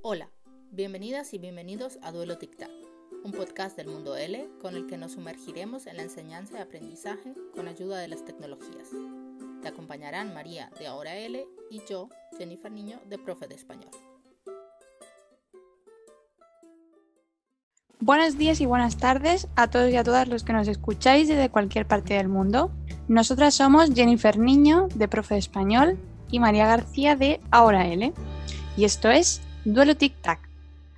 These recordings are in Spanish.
Hola, bienvenidas y bienvenidos a Duelo Tic Tac, un podcast del mundo L con el que nos sumergiremos en la enseñanza y aprendizaje con ayuda de las tecnologías. Te acompañarán María de Ahora L y yo, Jennifer Niño, de Profe de Español. Buenos días y buenas tardes a todos y a todas los que nos escucháis desde cualquier parte del mundo. Nosotras somos Jennifer Niño, de Profe de Español, y María García, de Ahora L. Y esto es Duelo Tic Tac.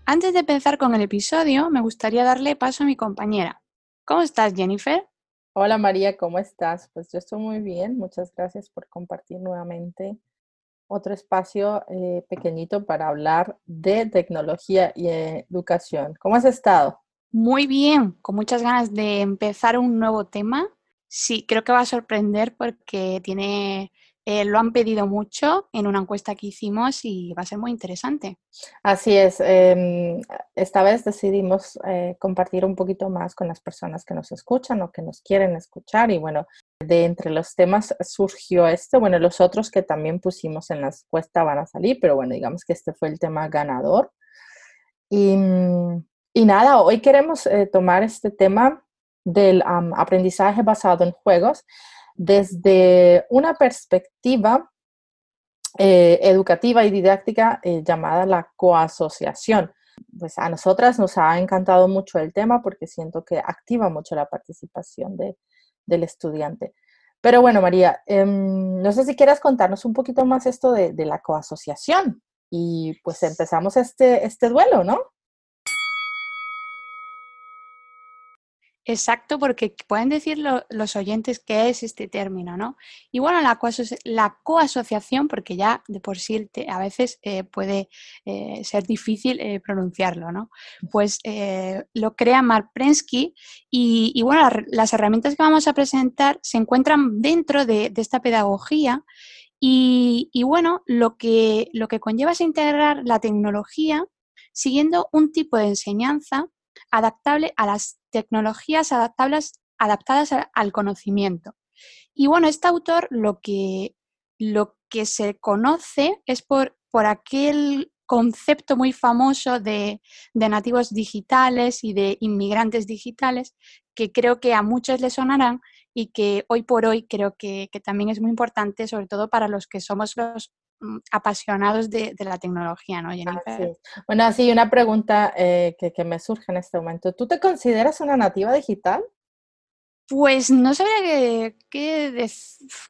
Antes de empezar con el episodio, me gustaría darle paso a mi compañera. ¿Cómo estás, Jennifer? Hola María, ¿cómo estás? Pues yo estoy muy bien. Muchas gracias por compartir nuevamente otro espacio eh, pequeñito para hablar de tecnología y educación. ¿Cómo has estado? Muy bien, con muchas ganas de empezar un nuevo tema. Sí, creo que va a sorprender porque tiene eh, lo han pedido mucho en una encuesta que hicimos y va a ser muy interesante. Así es. Em, esta vez decidimos eh, compartir un poquito más con las personas que nos escuchan o que nos quieren escuchar. Y bueno, de entre los temas surgió este. Bueno, los otros que también pusimos en la encuesta van a salir, pero bueno, digamos que este fue el tema ganador. Y, y nada, hoy queremos eh, tomar este tema del aprendizaje basado en juegos desde una perspectiva eh, educativa y didáctica eh, llamada la coasociación. Pues a nosotras nos ha encantado mucho el tema porque siento que activa mucho la participación del estudiante. Pero bueno, María, em, no sé si quieras contarnos un poquito más esto de, de la coasociación y pues empezamos este, este duelo, ¿no? Exacto, porque pueden decir los oyentes qué es este término, ¿no? Y bueno, la, coasociación, porque ya de por sí a veces eh, puede eh, ser difícil eh, pronunciarlo, ¿no? Pues lo crea Mark Prensky y, bueno, las herramientas que vamos a presentar se encuentran dentro de, esta pedagogía y, bueno, lo que conlleva es integrar la tecnología siguiendo un tipo de enseñanza adaptable a las tecnologías adaptables, adaptadas al conocimiento. Y bueno, este autor lo que, lo que se conoce es por, por aquel concepto muy famoso de, nativos digitales y de inmigrantes digitales que creo que a muchos les sonarán y que hoy por hoy creo que, que también es muy importante, sobre todo para los que somos los apasionados de, la tecnología, ¿no, Jennifer? Bueno, así una pregunta eh, que, me surge en este momento. ¿Tú te consideras una nativa digital? Pues no sabría qué,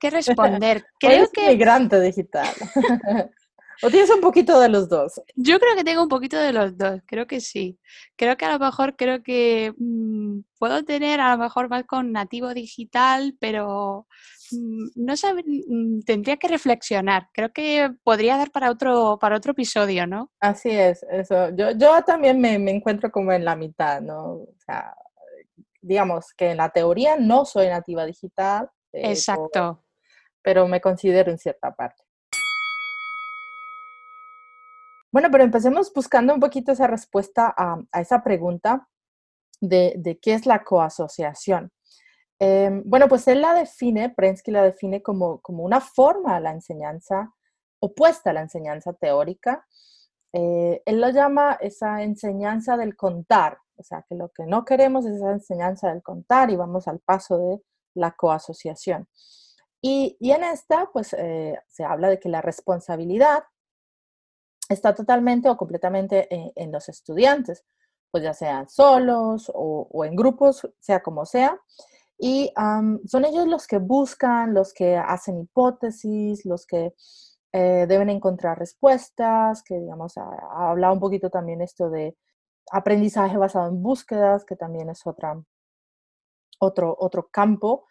responder. Creo que... migrante digital. ¿O tienes un poquito de los dos? Yo creo que tengo un poquito de los dos, creo que sí. Creo que a lo mejor creo que mm, puedo tener a lo mejor más con nativo digital, pero Mm, no sabe, mm, tendría que reflexionar. Creo que podría dar para otro, para otro episodio, ¿no? Así es, eso. Yo, yo también me, encuentro como en la mitad, ¿no? O sea, digamos que en la teoría no soy nativa digital. Eh, Exacto. pero me considero en cierta parte. Bueno, pero empecemos buscando un poquito esa respuesta a, esa pregunta de, de, qué es la coasociación. Em, bueno, pues él la define, Prensky la define como, como una forma a la enseñanza opuesta a la enseñanza teórica. Eh, él lo llama esa enseñanza del contar, o sea, que lo que no queremos es esa enseñanza del contar y vamos al paso de la coasociación. Y, y en esta, pues, eh, se habla de que la responsabilidad está totalmente o completamente en, en los estudiantes, pues ya sean solos o en grupos, sea como sea. Y son ellos los que buscan, los que hacen hipótesis, los que eh, deben encontrar respuestas, que digamos, ha, hablado un poquito también esto de aprendizaje basado en búsquedas, que también es otra, otro, otro campo.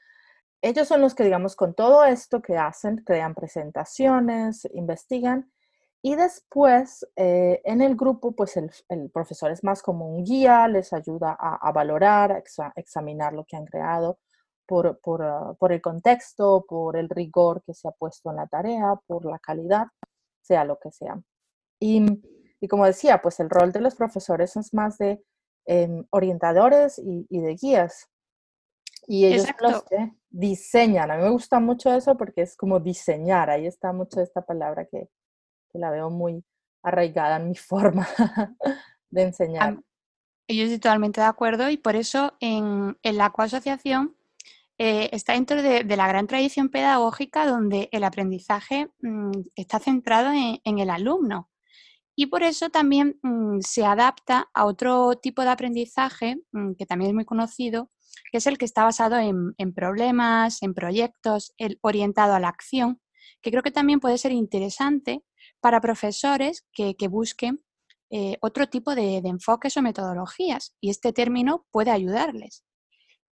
Ellos son los que, digamos, con todo esto que hacen, crean presentaciones, investigan y después, eh, en el grupo, pues el, profesor es más como un guía, les ayuda a, valorar, a examinar lo que han creado por, ah, por, el contexto, por el rigor que se ha puesto en la tarea, por la calidad, sea lo que sea. Y, y como decía, pues el rol de los profesores es más de em, orientadores y, y, de guías. Y ellos los que diseñan. A mí me gusta mucho eso porque es como diseñar. Ahí está mucho esta palabra que, que la veo muy, arraigada en mi forma de enseñar. Yo estoy totalmente de acuerdo y por eso en, la coasociación eh, está dentro de, la gran tradición pedagógica donde el aprendizaje mm, está centrado en, el alumno. Y por eso también mm, se adapta a otro tipo de aprendizaje mm, que también es muy conocido, que es el que está basado en, problemas, en proyectos, el orientado a la acción, que creo que también puede ser interesante para profesores que, busquen eh, otro tipo de, enfoques o metodologías y este término puede ayudarles.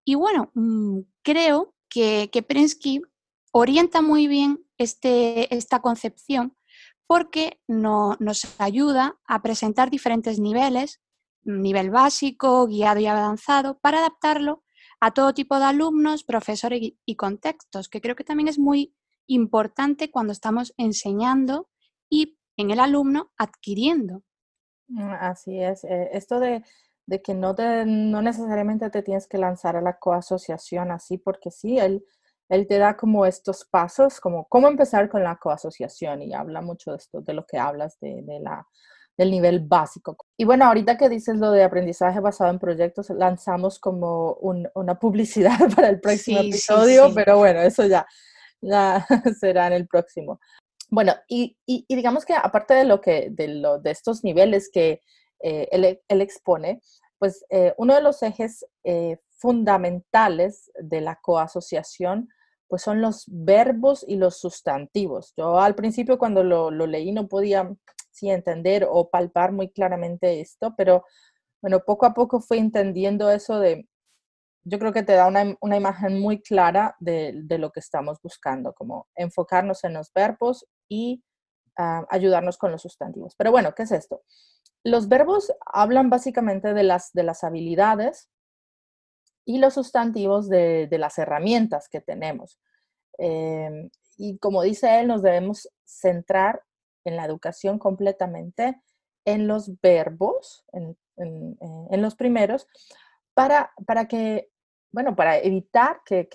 Y bueno, mm, creo que, que Prensky orienta muy bien este, esta concepción porque nos ayuda a presentar diferentes niveles, nivel básico, guiado y avanzado, para adaptarlo a todo tipo de alumnos, profesores y contextos, que creo que también es muy importante cuando estamos enseñando y en el alumno adquiriendo. Mm, así es. Eh, esto de, que no, te, no necesariamente te tienes que lanzar a la coasociación así, porque sí, él, él te da como estos pasos, como cómo empezar con la coasociación y habla mucho de esto, de lo que hablas de, la, del nivel básico. Y bueno, ahorita que dices lo de aprendizaje basado en proyectos, lanzamos como una publicidad para el próximo episodio, pero bueno, eso ya, ya será en el próximo. Bueno, y, digamos que aparte de lo que, de, lo, de estos niveles que eh, él, expone, pues eh, uno de los ejes eh, fundamentales de la coasociación pues son los verbos y los sustantivos. Yo al principio cuando lo, leí no podía sí, entender o palpar muy claramente esto, pero bueno, poco a poco fui entendiendo eso de yo creo que te da una, imagen muy clara de, lo que estamos buscando, como enfocarnos en los verbos y ah, ayudarnos con los sustantivos. Pero bueno, ¿qué es esto? Los verbos hablan básicamente de las, de las habilidades y los sustantivos de, las herramientas que tenemos. Em, y como dice él, nos debemos centrar en la educación completamente en los verbos, en, en los primeros, para, para que bueno, para evitar que,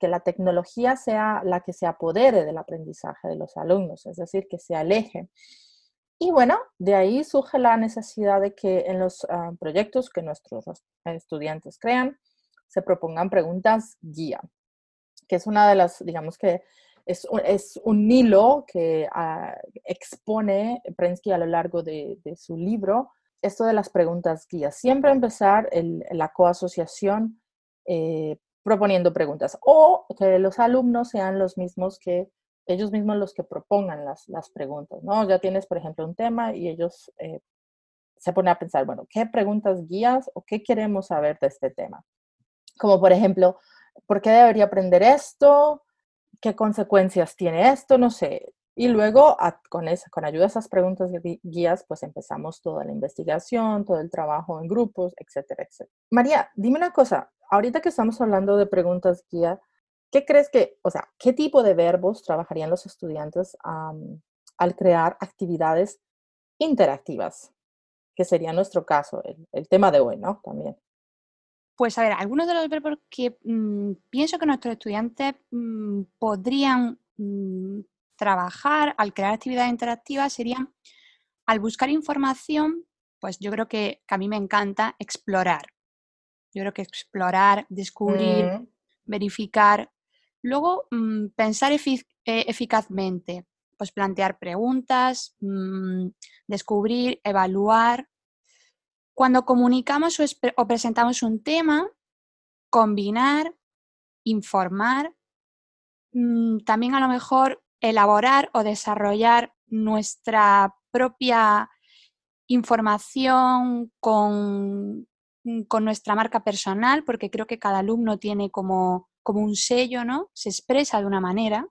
la tecnología sea la que se apodere del aprendizaje de los alumnos, es decir, que se aleje. Y bueno, de ahí surge la necesidad de que en los ah, proyectos que nuestros estudiantes crean, se propongan preguntas guía, que es una de las, digamos que es, un hilo que ah, expone Prensky a lo largo de, su libro, esto de las preguntas guía. Siempre empezar la coasociación eh, proponiendo preguntas o que los alumnos sean los mismos que ellos mismos los que propongan las, las preguntas, ¿no? Ya tienes, por ejemplo, un tema y ellos eh, se ponen a pensar, bueno, ¿qué preguntas guías o qué queremos saber de este tema? Como por ejemplo, ¿por qué debería aprender esto? ¿Qué consecuencias tiene esto? No sé. Y luego, con, esa, con ayuda de esas preguntas guías, pues empezamos toda la investigación, todo el trabajo en grupos, etcétera, etcétera. María, dime una cosa, ahorita que estamos hablando de preguntas guía, ¿qué crees que, o sea, qué tipo de verbos trabajarían los estudiantes al crear actividades interactivas? Que sería nuestro caso, el, tema de hoy, ¿no? También. Pues a ver, algunos de los verbos que mm, pienso que nuestros estudiantes mm, podrían mm, trabajar al crear actividades interactivas serían al buscar información, pues yo creo que, que a mí me encanta explorar. Yo creo que explorar, descubrir, mm. verificar. Luego, mm, pensar eh, eficazmente, pues plantear preguntas, mm, descubrir, evaluar. Cuando comunicamos o, presentamos un tema, combinar, informar, también a lo mejor elaborar o desarrollar nuestra propia información con con nuestra marca personal, porque creo que cada alumno tiene como, como un sello, ¿no? Se expresa de una manera.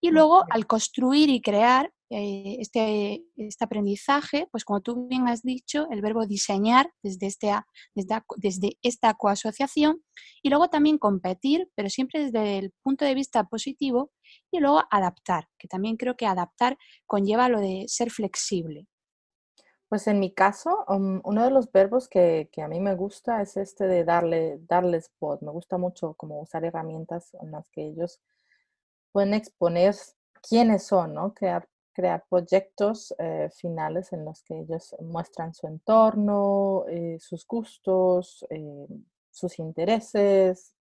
Y luego, al construir y crear eh, este, este, aprendizaje, pues como tú bien has dicho, el verbo diseñar desde, este, desde, desde esta coasociación y luego también competir, pero siempre desde el punto de vista positivo y luego adaptar, que también creo que adaptar conlleva lo de ser flexible. Pues en mi caso, um, uno de los verbos que, a mí me gusta es este de darle, darles voz. Me gusta mucho como usar herramientas en las que ellos pueden exponer quiénes son, ¿no? Crear crear proyectos eh, finales en los que ellos muestran su entorno, eh, sus gustos, eh, sus intereses.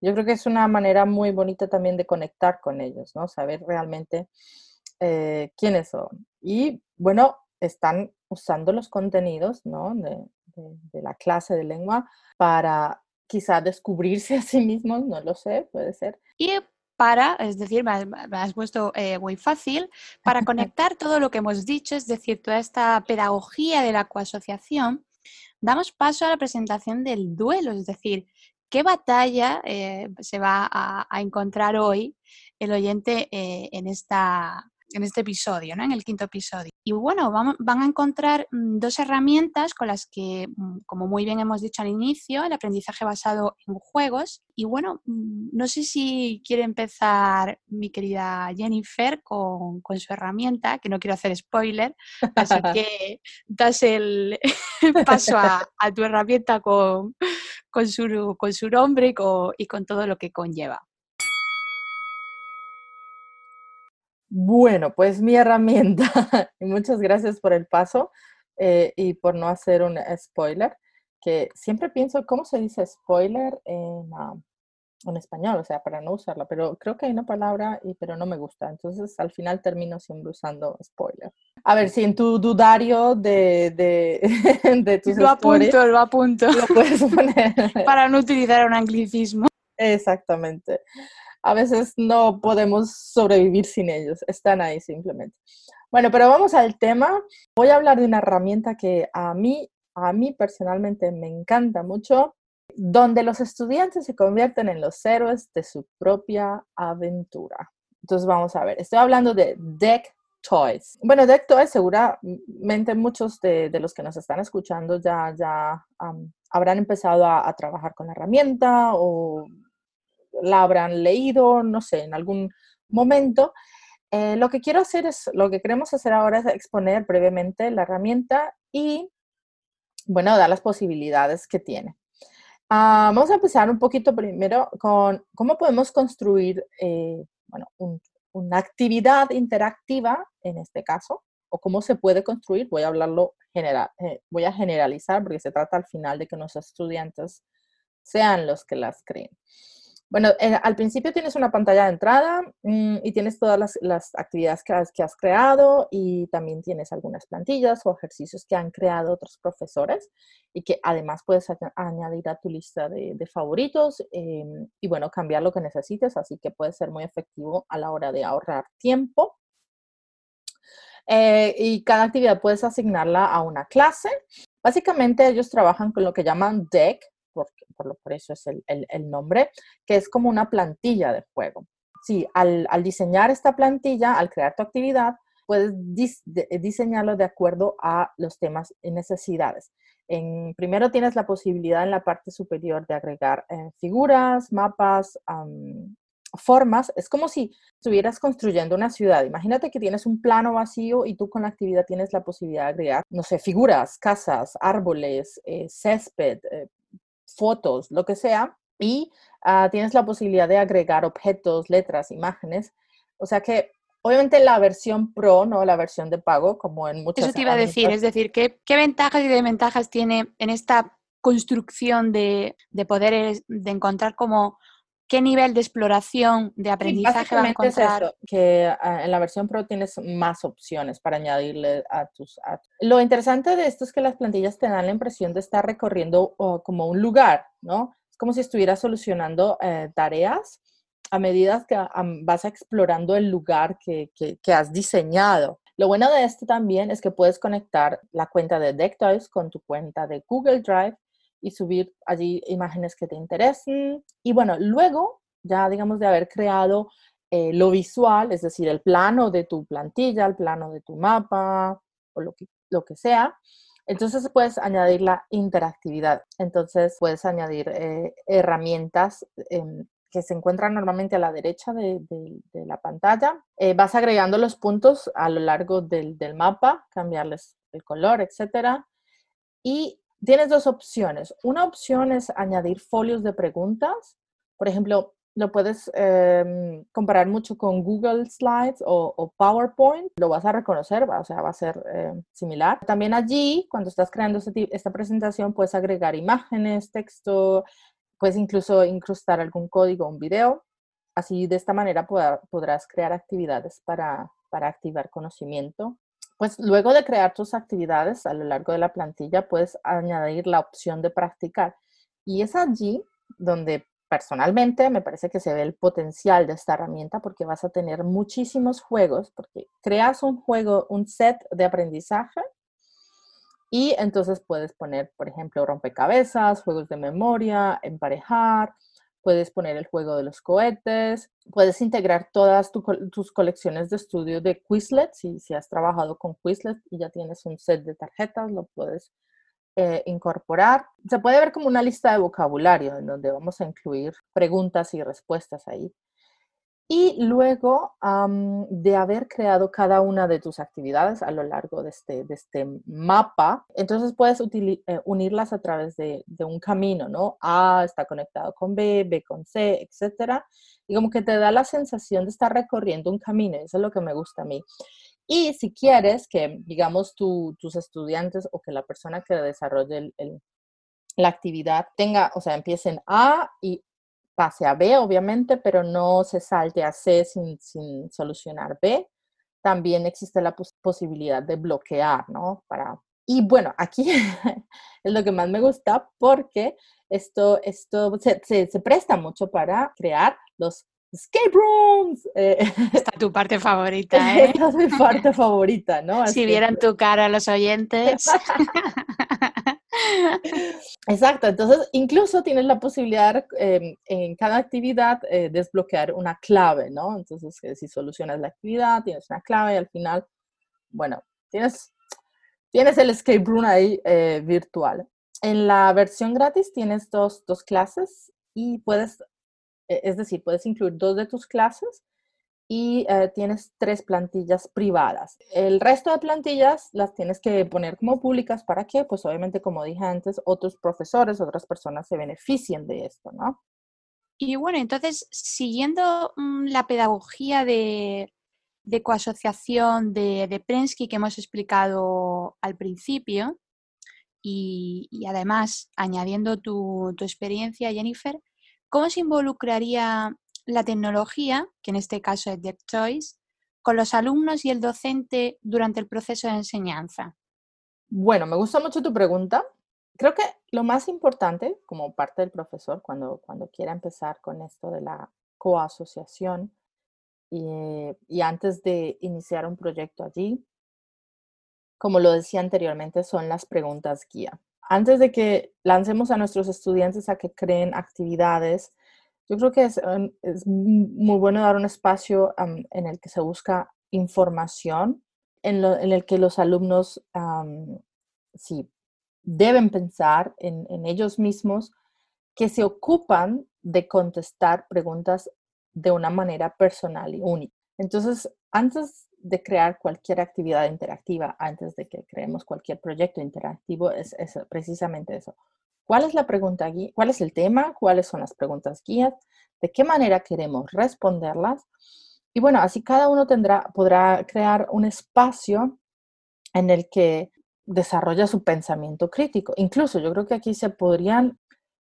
Yo creo que es una manera muy bonita también de conectar con ellos, ¿no? Saber realmente quiénes son. Y bueno, están usando los contenidos, ¿no? De, de la clase de lengua para quizá descubrirse a sí mismos, no lo sé, puede ser. Y para, es decir, me has, puesto eh, muy fácil, para conectar todo lo que hemos dicho, es decir, toda esta pedagogía de la coasociación, damos paso a la presentación del duelo, es decir, qué batalla eh, se va a, encontrar hoy el oyente eh, en esta en este episodio, ¿no? en el quinto episodio. Y bueno, van a encontrar mm, dos herramientas con las que, mm, como muy bien hemos dicho al inicio, el aprendizaje basado en juegos. Y bueno, mm, no sé si quiere empezar mi querida Jennifer con, con su herramienta, que no quiero hacer spoiler, así que das el paso a, tu herramienta con, con, su, con su nombre y con todo lo que conlleva. Bueno, pues mi herramienta, y muchas gracias por el paso eh, y por no hacer un spoiler, que siempre pienso cómo se dice spoiler en, ah, en español, o sea, para no usarla, pero creo que hay una palabra, y, pero no me gusta, entonces al final termino siempre usando spoiler. A ver, si en tu dudario de, de, de tus Lo apunto, lo apunto. Lo puedes poner. para no utilizar un anglicismo. Exactamente a veces no podemos sobrevivir sin ellos, están ahí simplemente. Bueno, pero vamos al tema. Voy a hablar de una herramienta que a mí, a mí personalmente me encanta mucho, donde los estudiantes se convierten en los héroes de su propia aventura. Entonces vamos a ver, estoy hablando de Deck Toys. Bueno, Deck Toys seguramente muchos de, los que nos están escuchando ya, ya habrán empezado a, a, trabajar con la herramienta o la habrán leído, no sé, en algún momento. Eh, lo que quiero hacer es, lo que queremos hacer ahora es exponer brevemente la herramienta y, bueno, dar las posibilidades que tiene. Ah, vamos a empezar un poquito primero con cómo podemos construir, eh, bueno, una actividad interactiva en este caso, o cómo se puede construir. Voy a hablarlo general, eh, voy a generalizar porque se trata al final de que nuestros estudiantes sean los que las creen. Bueno, eh, al principio tienes una pantalla de entrada mm, y tienes todas las, actividades que has, creado y también tienes algunas plantillas o ejercicios que han creado otros profesores y que además puedes añadir a tu lista de, favoritos em, y bueno, cambiar lo que necesites, así que puede ser muy efectivo a la hora de ahorrar tiempo. Eh, y cada actividad puedes asignarla a una clase. Básicamente ellos trabajan con lo que llaman deck, por, por, eso es el, el, nombre, que es como una plantilla de juego. Sí, al, al diseñar esta plantilla, al crear tu actividad, puedes diseñarlo de acuerdo a los temas y necesidades. En, primero tienes la posibilidad en la parte superior de agregar eh, figuras, mapas, formas. Es como si estuvieras construyendo una ciudad. Imagínate que tienes un plano vacío y tú con la actividad tienes la posibilidad de agregar, no sé, figuras, casas, árboles, eh, césped, eh, fotos, lo que sea, y ah, tienes la posibilidad de agregar objetos, letras, imágenes. O sea que obviamente la versión pro, no la versión de pago, como en muchas Eso te iba a decir, es decir, ¿qué, qué ventajas y desventajas tiene en esta construcción de, de poder de encontrar como qué nivel de exploración, de aprendizaje va a encontrar. Es eso, que ah, en la versión Pro tienes más opciones para añadirle a tus, Lo interesante de esto es que las plantillas te dan la impresión de estar recorriendo como un lugar, ¿no? Es como si estuvieras solucionando eh, tareas a medida que vas explorando el lugar que, que, has diseñado. Lo bueno de esto también es que puedes conectar la cuenta de DeckToys con tu cuenta de Google Drive y subir allí imágenes que te interesen. Y bueno, luego, ya digamos de haber creado eh, lo visual, es decir, el plano de tu plantilla, el plano de tu mapa o lo que, lo que sea, entonces puedes añadir la interactividad. Entonces puedes añadir eh, herramientas em, que se encuentran normalmente a la derecha de, la pantalla. Eh, vas agregando los puntos a lo largo del, del mapa, cambiarles el color, etcétera. Y tienes dos opciones. Una opción es añadir folios de preguntas. Por ejemplo, lo puedes em, comparar mucho con Google Slides o, PowerPoint, lo vas a reconocer, o sea, va a ser em, similar. También allí, cuando estás creando este esta presentación, puedes agregar imágenes, texto, puedes incluso incrustar algún código o un video. Así, de esta manera podrás crear actividades para, para activar conocimiento. Pues luego de crear tus actividades a lo largo de la plantilla, puedes añadir la opción de practicar. Y es allí donde personalmente me parece que se ve el potencial de esta herramienta porque vas a tener muchísimos juegos, porque creas un juego, un set de aprendizaje y entonces puedes poner, por ejemplo, rompecabezas, juegos de memoria, emparejar, puedes poner el juego de los cohetes, puedes integrar todas tus colecciones de estudio de Quizlet, si, has trabajado con Quizlet y ya tienes un set de tarjetas, lo puedes eh, incorporar. Se puede ver como una lista de vocabulario en donde vamos a incluir preguntas y respuestas ahí. Y luego de haber creado cada una de tus actividades a lo largo de este, de este mapa, entonces puedes eh, unirlas a través de, de, un camino, ¿no? A está conectado con B, B con C, etcétera. Y como que te da la sensación de estar recorriendo un camino, eso es lo que me gusta a mí. Y si quieres que, digamos, tus estudiantes o que la persona que desarrolle la actividad tenga, o sea, empiece en A y pase a B, obviamente, pero no se salte a C sin, solucionar B, también existe la posibilidad de bloquear, ¿no? Para, y bueno, aquí es lo que más me gusta porque esto, esto se, se presta mucho para crear los escape rooms. Eh, Esta es tu parte favorita, ¿eh? Esta es mi parte favorita, ¿no? si vieran tu cara los oyentes. Exacto, entonces incluso tienes la posibilidad em, en cada actividad eh, desbloquear una clave, ¿no? Entonces, si solucionas la actividad, tienes una clave y al final, bueno, tienes, tienes el escape room ahí eh, virtual. En la versión gratis tienes dos, dos clases y puedes e, es decir, puedes incluir dos de tus clases y eh, tienes tres plantillas privadas. El resto de plantillas las tienes que poner como públicas para que, pues obviamente, como dije antes, otros profesores, otras personas se beneficien de esto, ¿no? Y bueno, entonces, siguiendo mm, la pedagogía de, de coasociación de, de, Prensky que hemos explicado al principio, y, además añadiendo tu, tu experiencia, Jennifer, ¿Cómo se involucraría la tecnología, que en este caso es DeckToys, con los alumnos y el docente durante el proceso de enseñanza? Bueno, me gusta mucho tu pregunta. Creo que lo más importante como parte del profesor cuando, cuando quiera empezar con esto de la coasociación y antes de iniciar un proyecto allí, como lo decía anteriormente, son las preguntas guía antes de que lancemos a nuestros estudiantes a que creen actividades, yo creo que es, muy bueno dar un espacio en el que se busca información, en, el que los alumnos sí, deben pensar en, en ellos mismos, que se ocupan de contestar preguntas de una manera personal y única. Entonces, antes de crear cualquier actividad interactiva antes de que creemos cualquier proyecto interactivo es, precisamente eso. ¿Cuál es la pregunta guía? ¿Cuál es el tema? ¿Cuáles son las preguntas guías? ¿De qué manera queremos responderlas? Y bueno, así cada uno tendrá, podrá crear un espacio en el que desarrolla su pensamiento crítico. Incluso yo creo que aquí se podrían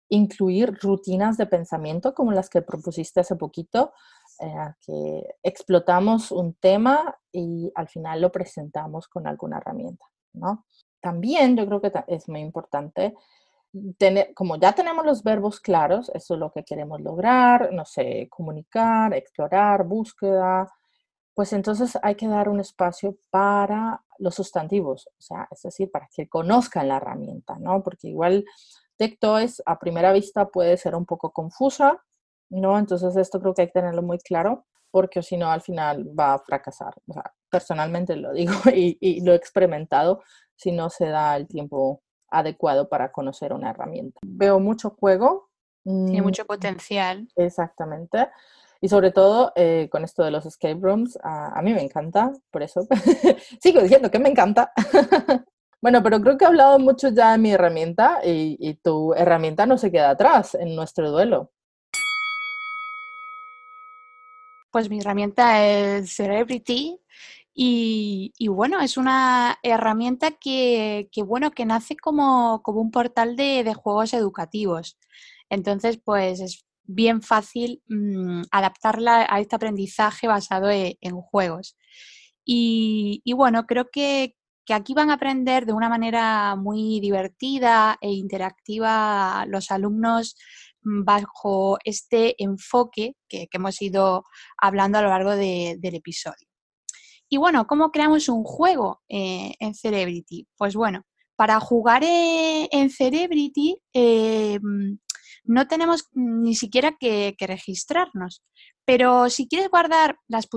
incluir rutinas de pensamiento como las que propusiste hace poquito, eh, que explotamos un tema y al final lo presentamos con alguna herramienta, ¿no? También yo creo que es muy importante como ya tenemos los verbos claros, eso es lo que queremos lograr, no sé, comunicar, explorar, búsqueda, pues entonces hay que dar un espacio para los sustantivos, o sea, es decir, para que conozcan la herramienta, ¿no? Porque igual TechToys a primera vista puede ser un poco confusa, ¿no? Entonces esto creo que hay que tenerlo muy claro porque si no al final va a fracasar. O sea, personalmente lo digo y, lo he experimentado si no se da el tiempo adecuado para conocer una herramienta. Veo mucho juego. Tiene mm, mucho potencial. Exactamente. Y sobre todo eh, con esto de los escape rooms, a, mí me encanta, por eso sigo diciendo que me encanta. bueno, pero creo que he hablado mucho ya de mi herramienta y tu herramienta no se queda atrás en nuestro duelo. Pues mi herramienta es Celebrity y, bueno, es una herramienta que, bueno, que nace como, como un portal de, juegos educativos. Entonces, pues es bien fácil mm, adaptarla a este aprendizaje basado e, en, juegos. Y, bueno, creo que, que, aquí van a aprender de una manera muy divertida e interactiva los alumnos bajo este enfoque que, hemos ido hablando a lo largo del episodio. Y bueno, ¿cómo creamos un juego eh, en Celebrity? Pues bueno, para jugar eh, en Celebrity eh, no tenemos ni siquiera que, registrarnos. Pero si quieres guardar las,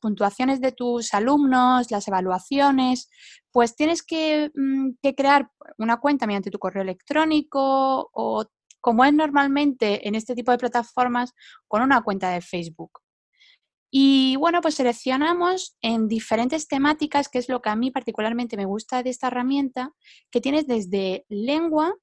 puntuaciones de tus alumnos, las evaluaciones, pues tienes mm, que, crear una cuenta mediante tu correo electrónico o, como es normalmente en este tipo de plataformas, con una cuenta de Facebook. Y bueno, pues seleccionamos en diferentes temáticas, que es lo que a mí particularmente me gusta de esta herramienta, que tienes desde lengua,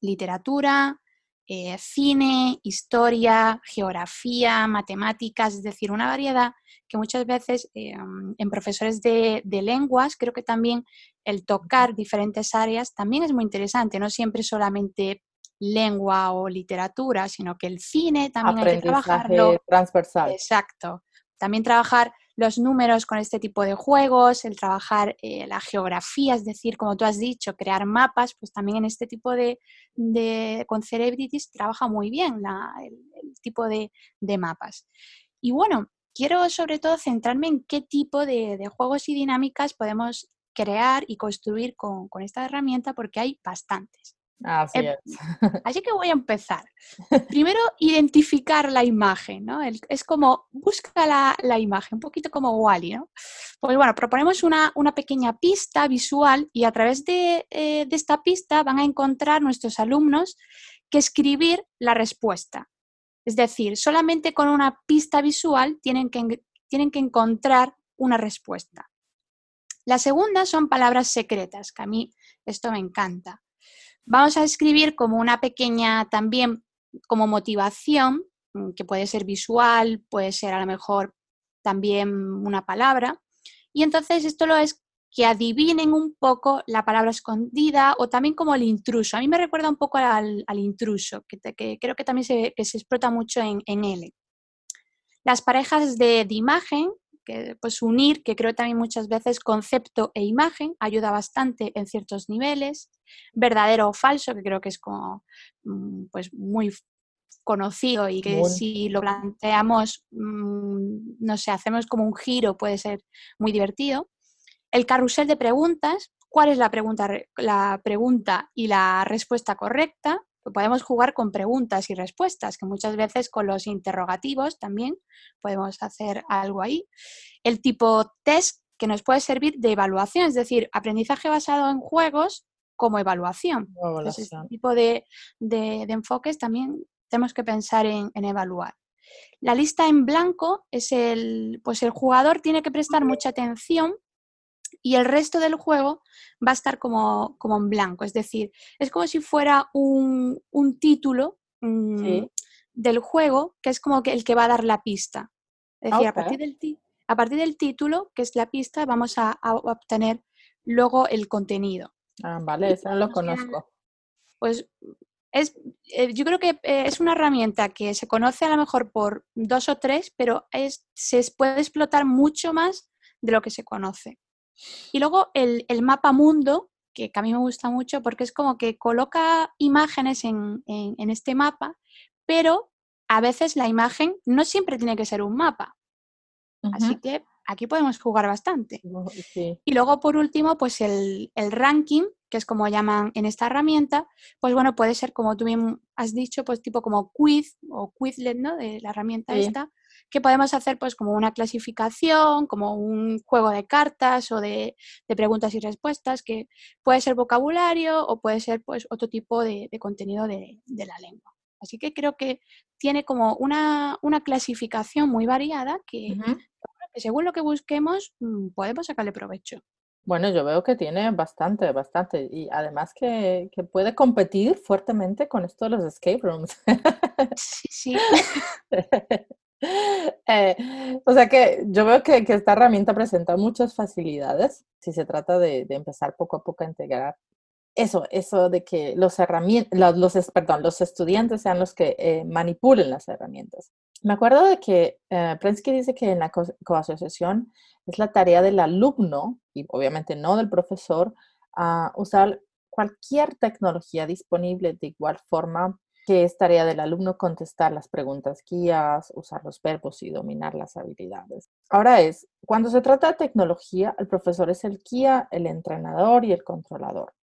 literatura, eh, cine, historia, geografía, matemáticas, es decir, una variedad que muchas veces eh, en profesores de, lenguas creo que también el tocar diferentes áreas también es muy interesante, no siempre solamente lengua o literatura, sino que el cine también hay que trabajarlo. transversal. Exacto. También trabajar los números con este tipo de juegos, el trabajar eh, la geografía, es decir, como tú has dicho, crear mapas, pues también en este tipo de, con Celebrities trabaja muy bien el, tipo de, mapas. Y bueno, quiero sobre todo centrarme en qué tipo de, juegos y dinámicas podemos crear y construir con, con esta herramienta porque hay bastantes. Así em, Así que voy a empezar. Primero, identificar la imagen, ¿no? es como, busca la, imagen, un poquito como Wally, ¿no? Pues bueno, proponemos una, pequeña pista visual y a través de, eh, de, esta pista van a encontrar nuestros alumnos que escribir la respuesta. Es decir, solamente con una pista visual tienen que, tienen que encontrar una respuesta. La segunda son palabras secretas, que a mí esto me encanta. Vamos a escribir como una pequeña también como motivación, mm, que puede ser visual, puede ser a lo mejor también una palabra. Y entonces esto lo es que adivinen un poco la palabra escondida o también como el intruso. A mí me recuerda un poco al, intruso, que, creo que también se, explota mucho en, en L. Las parejas de, de imagen que pues unir, que creo también muchas veces concepto e imagen ayuda bastante en ciertos niveles, verdadero o falso, que creo que es como mm, pues muy conocido y que si lo planteamos, mm, no sé, hacemos como un giro, puede ser muy divertido. El carrusel de preguntas, ¿cuál es la pregunta, la pregunta y la respuesta correcta? Podemos jugar con preguntas y respuestas, que muchas veces con los interrogativos también podemos hacer algo ahí. El tipo test que nos puede servir de evaluación, es decir, aprendizaje basado en juegos como evaluación. Entonces, este tipo de, enfoques también tenemos que pensar en, en, evaluar. La lista en blanco es el, pues el jugador tiene que prestar mucha atención y el resto del juego va a estar como, como en blanco. Es decir, es como si fuera un, título mm, del juego que es como que el que va a dar la pista. Es decir, a, partir del a, partir del título, que es la pista, vamos a, obtener luego el contenido. Ah, vale, eso no lo conozco. Pues es, eh, yo creo que eh, es una herramienta que se conoce a lo mejor por dos o tres, pero es, se puede explotar mucho más de lo que se conoce. Y luego el, mapa mundo, que, a mí me gusta mucho porque es como que coloca imágenes en, este mapa, pero a veces la imagen no siempre tiene que ser un mapa. Así que aquí podemos jugar bastante. Y luego, por último, pues el, el, ranking, que es como llaman en esta herramienta, pues bueno, puede ser como tú bien has dicho, pues tipo como quiz o Quizlet, ¿no? De la herramienta esta, que podemos hacer pues como una clasificación, como un juego de cartas o de, preguntas y respuestas, que puede ser vocabulario o puede ser pues otro tipo de, contenido de, la lengua. Así que creo que tiene como una, clasificación muy variada que, según lo que busquemos mm, podemos sacarle provecho. Bueno, yo veo que tiene bastante, bastante. Y además que, que, puede competir fuertemente con esto de los escape rooms. Sí, sí. Eh, o sea que yo veo que, esta herramienta presenta muchas facilidades si se trata de, empezar poco a poco a integrar eso, eso de que los, herramientas, los, perdón, los estudiantes sean los que eh, manipulen las herramientas. Me acuerdo de que eh, Prensky dice que en la coasociación es la tarea del alumno, y obviamente no del profesor, a usar cualquier tecnología disponible de igual forma que es tarea del alumno contestar las preguntas guías, usar los verbos y dominar las habilidades. Ahora es, cuando se trata de tecnología, el profesor es el guía, el entrenador y el controlador.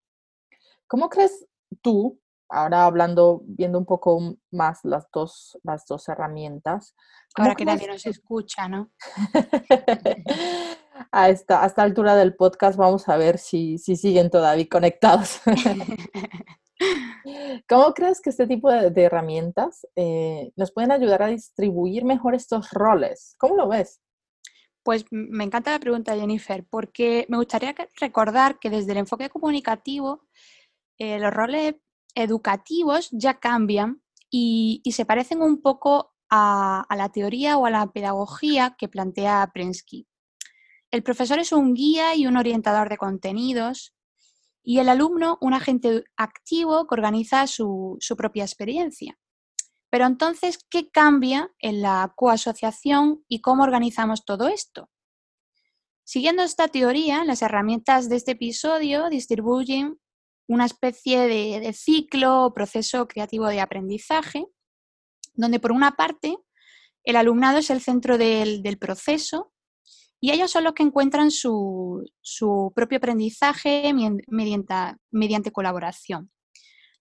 ¿Cómo crees tú, ahora hablando, viendo un poco más las dos, las dos herramientas? Ahora que nadie nos escucha, ¿no? a, esta, a esta altura del podcast vamos a ver si, si siguen todavía conectados. ¿Cómo crees que este tipo de, herramientas eh, nos pueden ayudar a distribuir mejor estos roles? ¿Cómo lo ves? Pues me encanta la pregunta, Jennifer, porque me gustaría recordar que desde el enfoque comunicativo eh, los roles educativos ya cambian y, se parecen un poco a, a, la teoría o a la pedagogía que plantea Prensky. El profesor es un guía y un orientador de contenidos y el alumno un agente activo que organiza su, propia experiencia. Pero entonces, ¿qué cambia en la coasociación y cómo organizamos todo esto? Siguiendo esta teoría, las herramientas de este episodio distribuyen una especie de, ciclo o proceso creativo de aprendizaje, donde por una parte el alumnado es el centro del proceso y ellos son los que encuentran su, propio aprendizaje mediante, mediante, colaboración.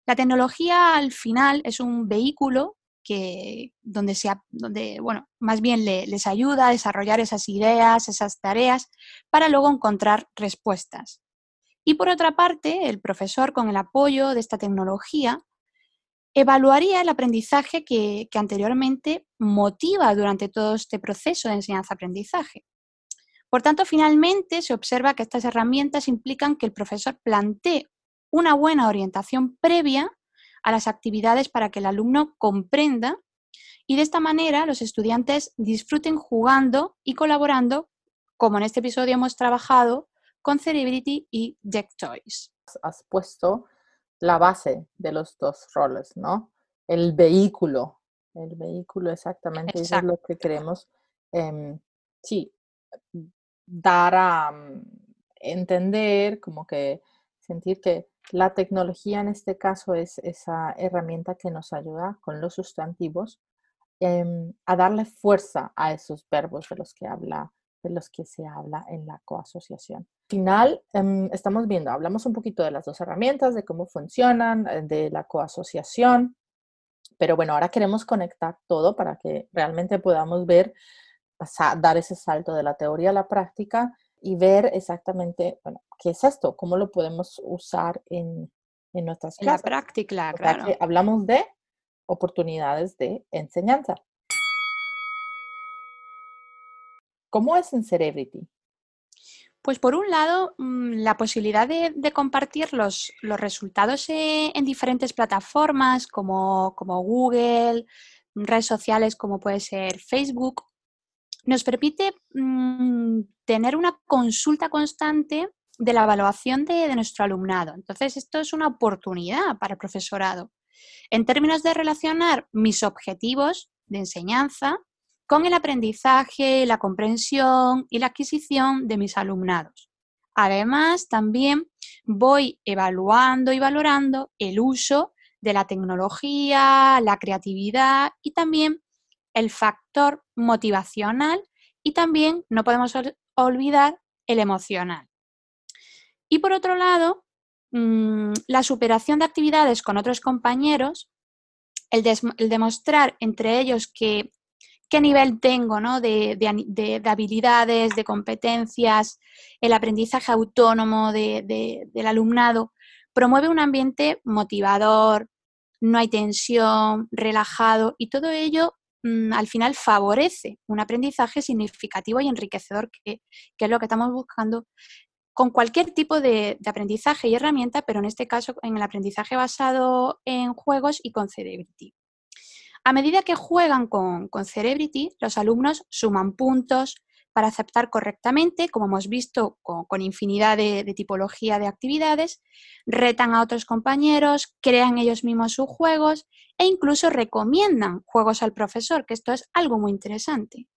La tecnología al final es un vehículo que, donde, se, donde bueno, más bien les ayuda a desarrollar esas ideas, esas tareas, para luego encontrar respuestas. Y por otra parte, el profesor, con el apoyo de esta tecnología, evaluaría el aprendizaje que, que anteriormente motiva durante todo este proceso de enseñanza-aprendizaje. Por tanto, finalmente se observa que estas herramientas implican que el profesor plantee una buena orientación previa a las actividades para que el alumno comprenda y de esta manera los estudiantes disfruten jugando y colaborando, como en este episodio hemos trabajado con Cerebrity y Deck Toys. Has puesto la base de los dos roles, ¿no? El vehículo, el vehículo exactamente, eso es lo que queremos. Em, sí, dar a mm, entender, como que sentir que la tecnología en este caso es esa herramienta que nos ayuda con los sustantivos em, a darle fuerza a esos verbos de los que habla de los que se habla en la coasociación. Al final, em, estamos viendo, hablamos un poquito de las dos herramientas, de cómo funcionan, eh, de la coasociación, pero bueno, ahora queremos conectar todo para que realmente podamos ver dar ese salto de la teoría a la práctica y ver exactamente, bueno, ¿qué es esto? ¿Cómo lo podemos usar en, en nuestras clases? La práctica, claro. hablamos de oportunidades de enseñanza. ¿Cómo es en Cerebrity? Pues por un lado, mm, la posibilidad de, compartir los, los resultados en, en, diferentes plataformas como, como Google, redes sociales como puede ser Facebook nos permite mm, tener una consulta constante de la evaluación de, nuestro alumnado. Entonces, esto es una oportunidad para el profesorado. En términos de relacionar mis objetivos de enseñanza con el aprendizaje, la comprensión y la adquisición de mis alumnados. Además, también voy evaluando y valorando el uso de la tecnología, la creatividad y también el factor motivacional y también no podemos olvidar el emocional. Y por otro lado, mm, la superación de actividades con otros compañeros, el, demostrar entre ellos que, qué nivel tengo de, habilidades, de competencias, el aprendizaje autónomo del alumnado, promueve un ambiente motivador, no hay tensión, relajado y todo ello al final favorece un aprendizaje significativo y enriquecedor, que, es lo que estamos buscando con cualquier tipo de, aprendizaje y herramienta, pero en este caso en el aprendizaje basado en juegos y con Cerebrity. a medida que juegan con, con Cerebrity, los alumnos suman puntos, para aceptar correctamente, como hemos visto con, infinidad de, tipología de actividades, retan a otros compañeros, crean ellos mismos sus juegos e incluso recomiendan juegos al profesor, que esto es algo muy interesante.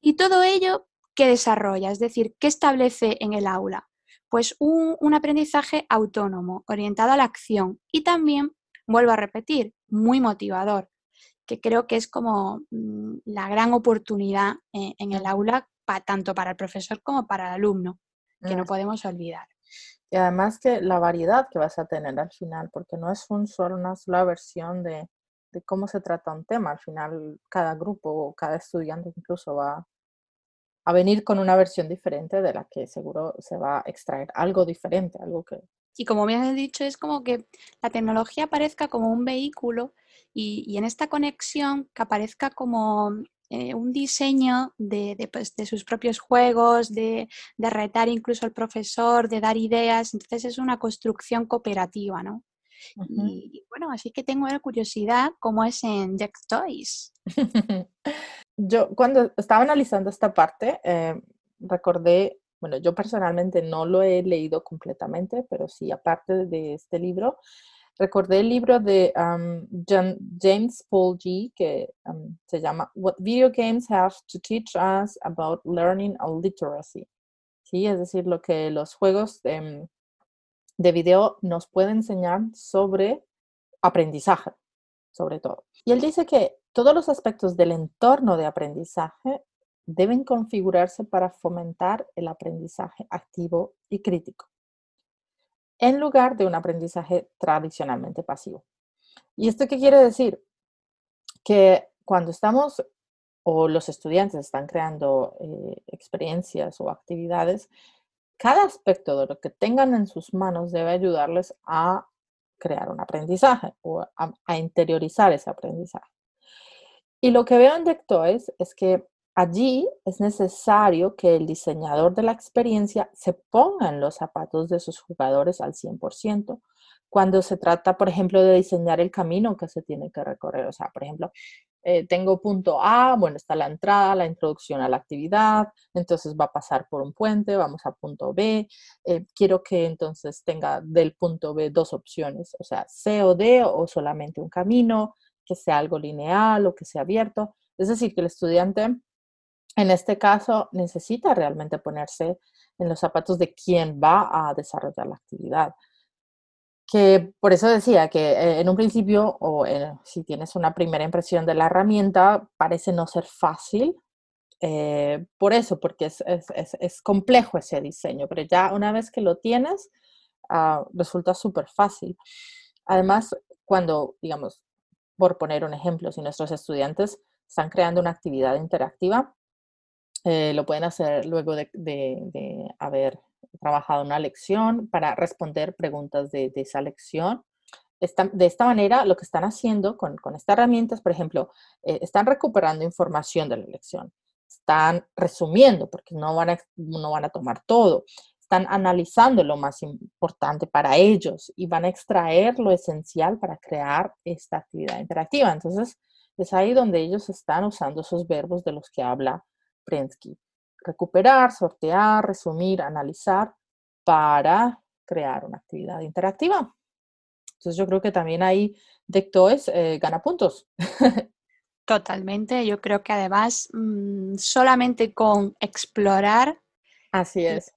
Y todo ello, ¿qué desarrolla? Es decir, ¿qué establece en el aula? Pues un, un aprendizaje autónomo, orientado a la acción y también, vuelvo a repetir, muy motivador que creo que es como mm, la gran oportunidad eh, en el aula tanto para el profesor como para el alumno, que no podemos olvidar. Y además que la variedad que vas a tener al final, porque no es un solo, una sola versión de, de cómo se trata un tema. Al final, cada grupo o cada estudiante incluso va a venir con una versión diferente de la que seguro se va a extraer algo diferente, algo que... Y como bien has dicho, es como que la tecnología aparezca como un vehículo y, y en esta conexión que aparezca como eh, un diseño pues, de, sus propios juegos, de, retar incluso al profesor, de dar ideas. Entonces es una construcción cooperativa, ¿no? y, bueno, así que tengo la curiosidad cómo es en Jack Toys. yo cuando estaba analizando esta parte, eh, recordé, bueno, yo personalmente no lo he leído completamente, pero sí, aparte de este libro, recordé el libro de James Paul G que se llama What Video Games Have to Teach Us About Learning and Literacy. ¿Sí? Es decir, lo que los juegos de, de video nos pueden enseñar sobre aprendizaje, sobre todo. Y él dice que todos los aspectos del entorno de aprendizaje deben configurarse para fomentar el aprendizaje activo y crítico en lugar de un aprendizaje tradicionalmente pasivo. ¿Y esto qué quiere decir? Que cuando estamos o los estudiantes están creando eh, experiencias o actividades, cada aspecto de lo que tengan en sus manos debe ayudarles a crear un aprendizaje o a, interiorizar ese aprendizaje. Y lo que veo en Dectoes es que Allí es necesario que el diseñador de la experiencia se ponga en los zapatos de sus jugadores al 100%, cuando se trata, por ejemplo, de diseñar el camino que se tiene que recorrer. O sea, por ejemplo, eh, tengo punto A, bueno, está la entrada, la introducción a la actividad, entonces va a pasar por un puente, vamos a punto B. Eh, quiero que entonces tenga del punto B dos opciones, o sea, C o D o solamente un camino, que sea algo lineal o que sea abierto. Es decir, que el estudiante en este caso necesita realmente ponerse en los zapatos de quien va a desarrollar la actividad. Que por eso decía que eh, en un principio, o si tienes una primera impresión de la herramienta, parece no ser fácil. Eh, por eso, porque es, complejo ese diseño, pero ya una vez que lo tienes, ah, resulta súper fácil. Además, cuando, digamos, por poner un ejemplo, si nuestros estudiantes están creando una actividad interactiva, eh, lo pueden hacer luego de, haber trabajado una lección para responder preguntas de, esa lección. de esta manera, lo que están haciendo con, con estas herramientas, por ejemplo, eh, están recuperando información de la lección, están resumiendo, porque no van, a, no van a tomar todo, están analizando lo más importante para ellos y van a extraer lo esencial para crear esta actividad interactiva. Entonces, es ahí donde ellos están usando esos verbos de los que habla Prensky. Recuperar, sortear, resumir, analizar para crear una actividad interactiva. Entonces yo creo que también ahí Dectoes eh, gana puntos. Totalmente, yo creo que además mm, solamente con explorar Así es.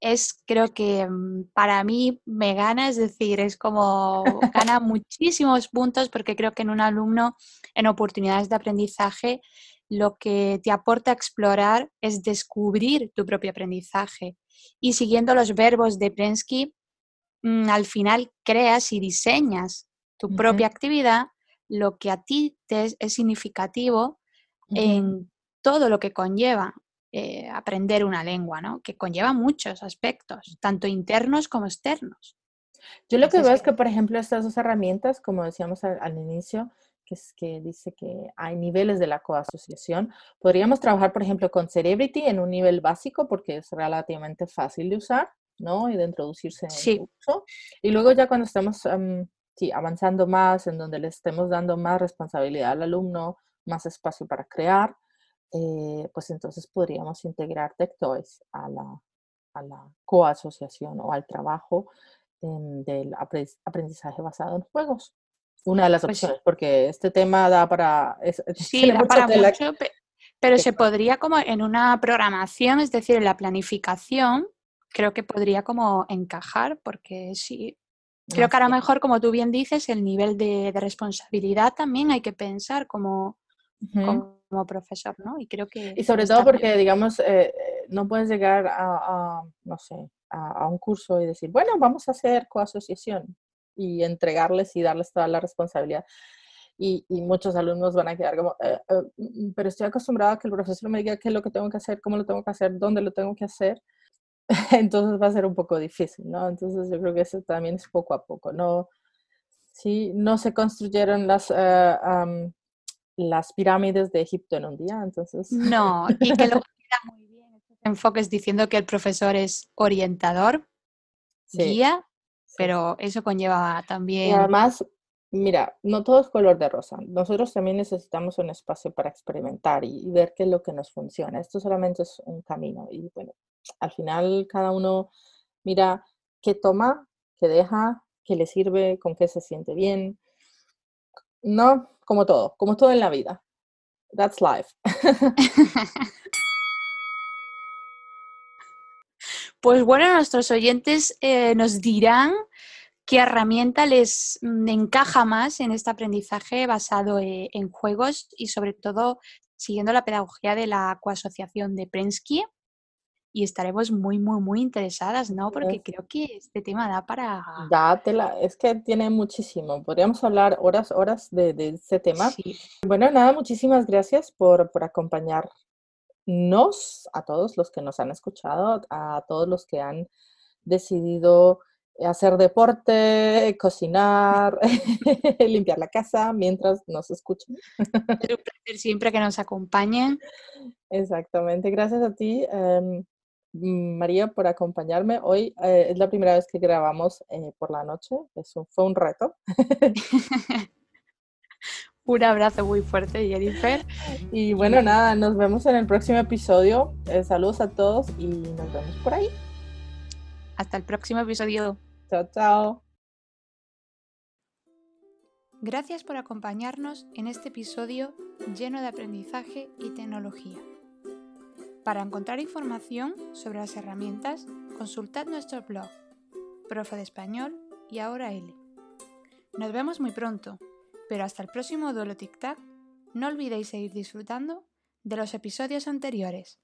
Es, creo que mm, para mí me gana, es decir, es como gana muchísimos puntos porque creo que en un alumno, en oportunidades de aprendizaje, lo que te aporta explorar es descubrir tu propio aprendizaje. Y siguiendo los verbos de Prensky, mm, al final creas y diseñas tu propia actividad, lo que a ti te es, significativo en todo lo que conlleva eh, aprender una lengua, ¿no? que conlleva muchos aspectos, tanto internos como externos. Yo lo que veo es que, por ejemplo, estas dos herramientas, como decíamos al inicio, que, es, que dice que hay niveles de la coasociación. Podríamos trabajar, por ejemplo, con Cerebrity en un nivel básico porque es relativamente fácil de usar, ¿no? Y de introducirse en sí. uso. Y luego ya cuando estamos sí, avanzando más, en donde le estemos dando más responsabilidad al alumno, más espacio para crear, eh, pues entonces podríamos integrar TechToys a la, a la coasociación o al trabajo em, del aprendizaje basado en juegos. Una de las pues opciones, porque este tema da para... sí, da para mucho, pero se podría como en una programación, es decir, en la planificación, creo que podría como encajar, porque sí, creo que a lo mejor, como tú bien dices, el nivel de, responsabilidad también hay que pensar como, como, profesor, ¿no? Y creo que... Y sobre todo porque, digamos, eh, no puedes llegar a, no sé, a, un curso y decir, bueno, vamos a hacer coasociación y entregarles y darles toda la responsabilidad y, muchos alumnos van a quedar como, eh, eh, pero estoy acostumbrada a que el profesor me diga qué es lo que tengo que hacer, cómo lo tengo que hacer, dónde lo tengo que hacer. Entonces va a ser un poco difícil, ¿no? Entonces yo creo que eso también es poco a poco, ¿no? Sí, no se construyeron las, eh, las pirámides de Egipto en un día, entonces... No, y que lo queda muy bien estos enfoques diciendo que el profesor es orientador, guía, pero eso conlleva también... Y además, Mira, no todo es color de rosa. Nosotros también necesitamos un espacio para experimentar y, ver qué es lo que nos funciona. Esto solamente es un camino y bueno, al final cada uno mira qué toma, qué deja, qué le sirve, con qué se siente bien. No, como todo, como todo en la vida. That's life. Pues bueno, nuestros oyentes eh, nos dirán ¿Qué herramienta les mm, encaja más en este aprendizaje basado eh, en juegos y sobre todo siguiendo la pedagogía de la coasociación de Prensky? Y estaremos muy, muy, muy interesadas, ¿no? Porque creo que este tema da para... Dátela, es que tiene muchísimo. Podríamos hablar horas, horas de, de este tema. Bueno, nada, muchísimas gracias por, por acompañarnos, a todos los que nos han escuchado, a todos los que han decidido hacer deporte, cocinar, limpiar la casa mientras nos escuchan. Es un placer siempre que nos acompañen. Exactamente, gracias a ti, em, María, por acompañarme. Hoy eh, es la primera vez que grabamos eh, por la noche, eso fue un reto. un abrazo muy fuerte, Jennifer. Y bueno, nada, nos vemos en el próximo episodio. Eh, saludos a todos y nos vemos por ahí. Hasta el próximo episodio. Chao, chao. Gracias por acompañarnos en este episodio lleno de aprendizaje y tecnología. Para encontrar información sobre las herramientas, consultad nuestro blog, Profe de Español y Ahora L. Nos vemos muy pronto, pero hasta el próximo duelo Tic Tac, no olvidéis seguir disfrutando de los episodios anteriores.